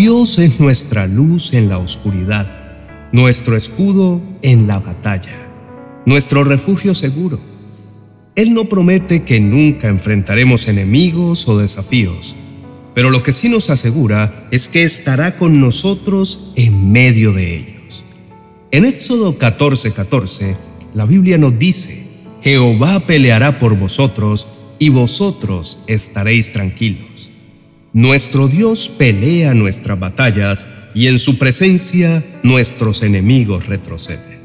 Dios es nuestra luz en la oscuridad, nuestro escudo en la batalla, nuestro refugio seguro. Él no promete que nunca enfrentaremos enemigos o desafíos, pero lo que sí nos asegura es que estará con nosotros en medio de ellos. En Éxodo 14:14, 14, la Biblia nos dice, Jehová peleará por vosotros y vosotros estaréis tranquilos. Nuestro Dios pelea nuestras batallas y en su presencia nuestros enemigos retroceden.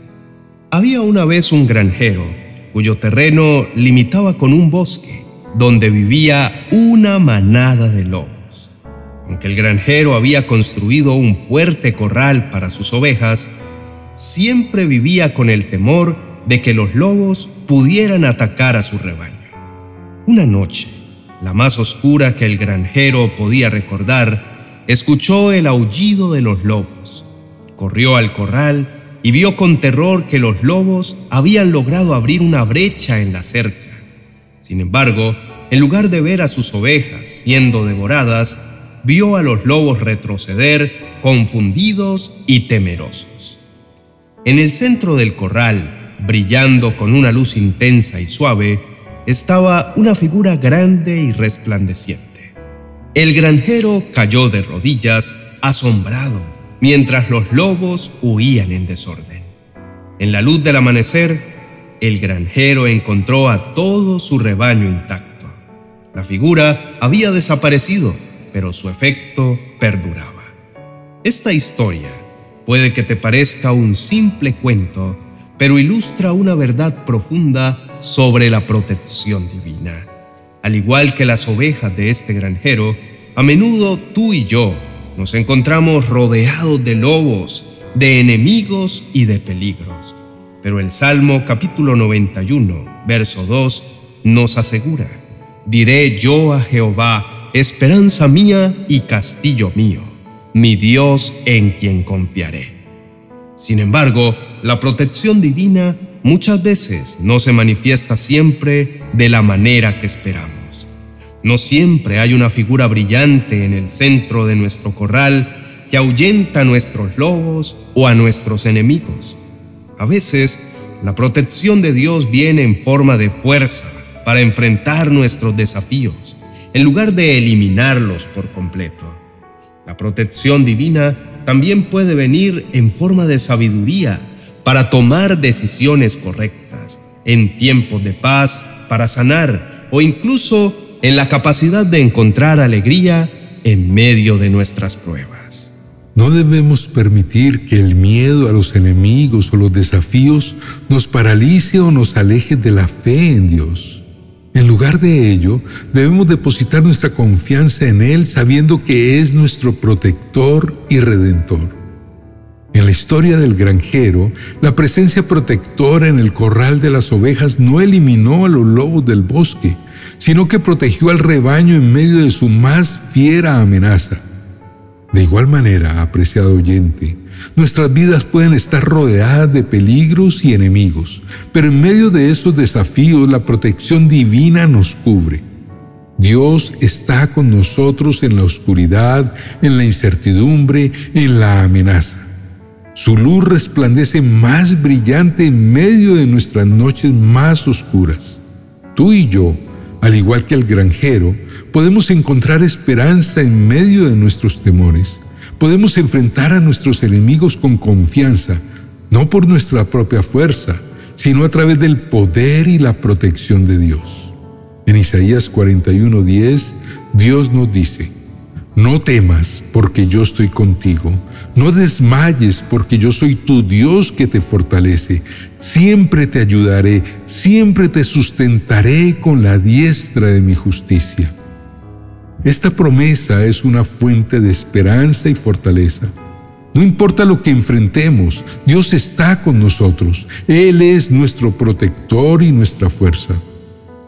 Había una vez un granjero cuyo terreno limitaba con un bosque donde vivía una manada de lobos. Aunque el granjero había construido un fuerte corral para sus ovejas, siempre vivía con el temor de que los lobos pudieran atacar a su rebaño. Una noche, la más oscura que el granjero podía recordar, escuchó el aullido de los lobos. Corrió al corral y vio con terror que los lobos habían logrado abrir una brecha en la cerca. Sin embargo, en lugar de ver a sus ovejas siendo devoradas, vio a los lobos retroceder confundidos y temerosos. En el centro del corral, brillando con una luz intensa y suave, estaba una figura grande y resplandeciente. El granjero cayó de rodillas, asombrado, mientras los lobos huían en desorden. En la luz del amanecer, el granjero encontró a todo su rebaño intacto. La figura había desaparecido, pero su efecto perduraba. Esta historia puede que te parezca un simple cuento, pero ilustra una verdad profunda sobre la protección divina. Al igual que las ovejas de este granjero, a menudo tú y yo nos encontramos rodeados de lobos, de enemigos y de peligros. Pero el Salmo capítulo 91, verso 2, nos asegura, diré yo a Jehová, esperanza mía y castillo mío, mi Dios en quien confiaré. Sin embargo, la protección divina muchas veces no se manifiesta siempre de la manera que esperamos. No siempre hay una figura brillante en el centro de nuestro corral que ahuyenta a nuestros lobos o a nuestros enemigos. A veces, la protección de Dios viene en forma de fuerza para enfrentar nuestros desafíos, en lugar de eliminarlos por completo. La protección divina también puede venir en forma de sabiduría para tomar decisiones correctas, en tiempos de paz, para sanar o incluso en la capacidad de encontrar alegría en medio de nuestras pruebas. No debemos permitir que el miedo a los enemigos o los desafíos nos paralice o nos aleje de la fe en Dios. En lugar de ello, debemos depositar nuestra confianza en Él sabiendo que es nuestro protector y redentor. En la historia del granjero, la presencia protectora en el corral de las ovejas no eliminó a los lobos del bosque, sino que protegió al rebaño en medio de su más fiera amenaza. De igual manera, apreciado oyente, nuestras vidas pueden estar rodeadas de peligros y enemigos, pero en medio de estos desafíos la protección divina nos cubre. Dios está con nosotros en la oscuridad, en la incertidumbre, en la amenaza. Su luz resplandece más brillante en medio de nuestras noches más oscuras. Tú y yo, al igual que el granjero, podemos encontrar esperanza en medio de nuestros temores. Podemos enfrentar a nuestros enemigos con confianza, no por nuestra propia fuerza, sino a través del poder y la protección de Dios. En Isaías 41:10, Dios nos dice, no temas porque yo estoy contigo. No desmayes porque yo soy tu Dios que te fortalece. Siempre te ayudaré, siempre te sustentaré con la diestra de mi justicia. Esta promesa es una fuente de esperanza y fortaleza. No importa lo que enfrentemos, Dios está con nosotros. Él es nuestro protector y nuestra fuerza.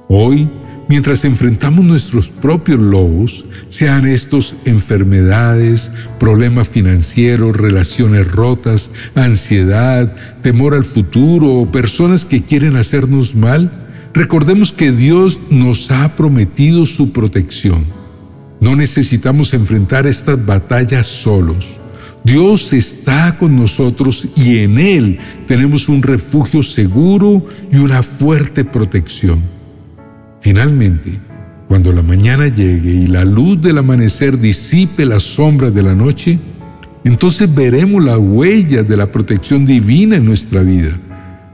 Hoy, mientras enfrentamos nuestros propios lobos, sean estos enfermedades, problemas financieros, relaciones rotas, ansiedad, temor al futuro o personas que quieren hacernos mal, recordemos que Dios nos ha prometido su protección. No necesitamos enfrentar estas batallas solos. Dios está con nosotros y en Él tenemos un refugio seguro y una fuerte protección. Finalmente, cuando la mañana llegue y la luz del amanecer disipe las sombras de la noche, entonces veremos la huella de la protección divina en nuestra vida.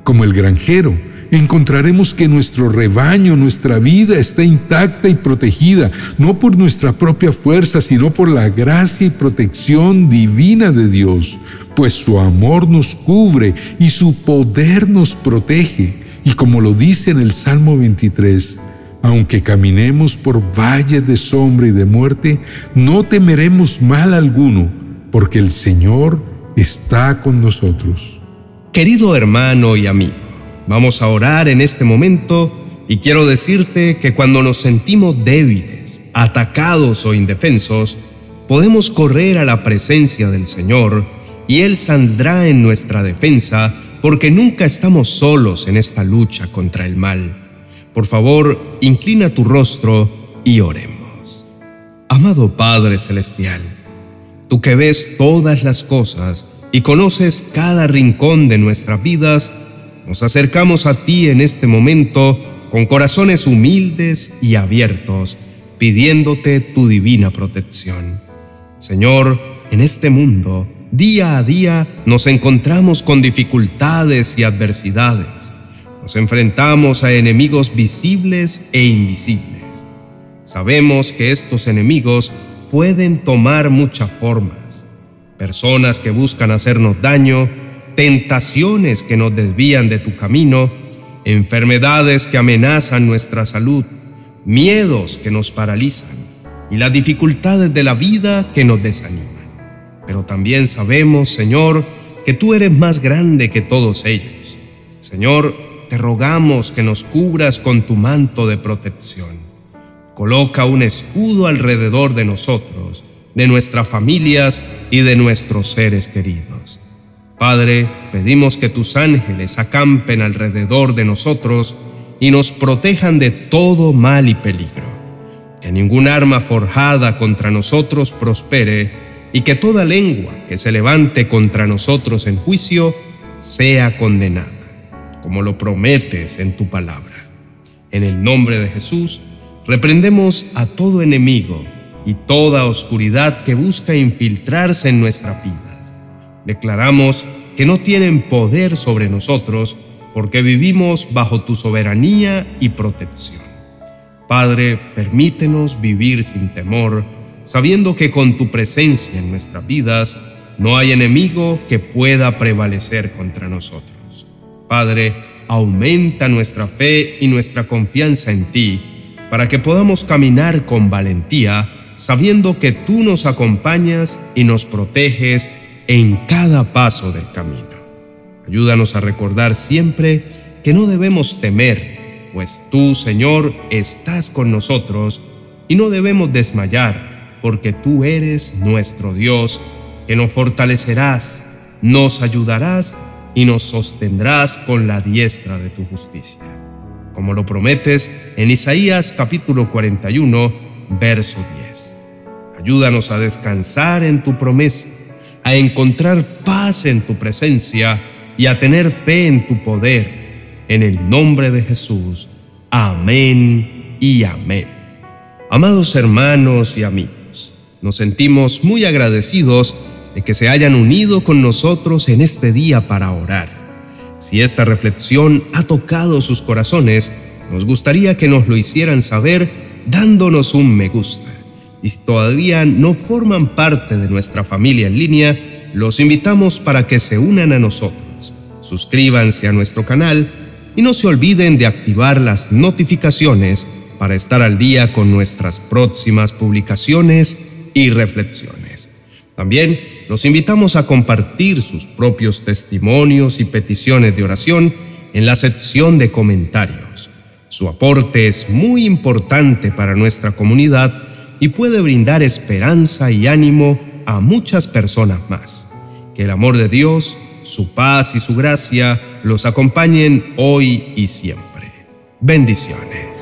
Como el granjero, encontraremos que nuestro rebaño, nuestra vida está intacta y protegida, no por nuestra propia fuerza, sino por la gracia y protección divina de Dios, pues su amor nos cubre y su poder nos protege. Y como lo dice en el Salmo 23, aunque caminemos por valles de sombra y de muerte, no temeremos mal alguno, porque el Señor está con nosotros. Querido hermano y amigo, vamos a orar en este momento y quiero decirte que cuando nos sentimos débiles, atacados o indefensos, podemos correr a la presencia del Señor y Él saldrá en nuestra defensa porque nunca estamos solos en esta lucha contra el mal. Por favor, inclina tu rostro y oremos. Amado Padre Celestial, tú que ves todas las cosas y conoces cada rincón de nuestras vidas, nos acercamos a ti en este momento con corazones humildes y abiertos, pidiéndote tu divina protección. Señor, en este mundo, día a día nos encontramos con dificultades y adversidades nos enfrentamos a enemigos visibles e invisibles. Sabemos que estos enemigos pueden tomar muchas formas. Personas que buscan hacernos daño, tentaciones que nos desvían de tu camino, enfermedades que amenazan nuestra salud, miedos que nos paralizan y las dificultades de la vida que nos desaniman. Pero también sabemos, Señor, que tú eres más grande que todos ellos. Señor, te rogamos que nos cubras con tu manto de protección. Coloca un escudo alrededor de nosotros, de nuestras familias y de nuestros seres queridos. Padre, pedimos que tus ángeles acampen alrededor de nosotros y nos protejan de todo mal y peligro. Que ningún arma forjada contra nosotros prospere y que toda lengua que se levante contra nosotros en juicio sea condenada como lo prometes en tu palabra. En el nombre de Jesús, reprendemos a todo enemigo y toda oscuridad que busca infiltrarse en nuestras vidas. Declaramos que no tienen poder sobre nosotros porque vivimos bajo tu soberanía y protección. Padre, permítenos vivir sin temor, sabiendo que con tu presencia en nuestras vidas no hay enemigo que pueda prevalecer contra nosotros. Padre, aumenta nuestra fe y nuestra confianza en ti, para que podamos caminar con valentía, sabiendo que tú nos acompañas y nos proteges en cada paso del camino. Ayúdanos a recordar siempre que no debemos temer, pues tú, Señor, estás con nosotros y no debemos desmayar, porque tú eres nuestro Dios, que nos fortalecerás, nos ayudarás y nos sostendrás con la diestra de tu justicia. Como lo prometes en Isaías capítulo 41, verso 10. Ayúdanos a descansar en tu promesa, a encontrar paz en tu presencia y a tener fe en tu poder. En el nombre de Jesús. Amén y amén. Amados hermanos y amigos, nos sentimos muy agradecidos de que se hayan unido con nosotros en este día para orar. Si esta reflexión ha tocado sus corazones, nos gustaría que nos lo hicieran saber dándonos un me gusta. Y si todavía no forman parte de nuestra familia en línea, los invitamos para que se unan a nosotros. Suscríbanse a nuestro canal y no se olviden de activar las notificaciones para estar al día con nuestras próximas publicaciones y reflexiones. También los invitamos a compartir sus propios testimonios y peticiones de oración en la sección de comentarios. Su aporte es muy importante para nuestra comunidad y puede brindar esperanza y ánimo a muchas personas más. Que el amor de Dios, su paz y su gracia los acompañen hoy y siempre. Bendiciones.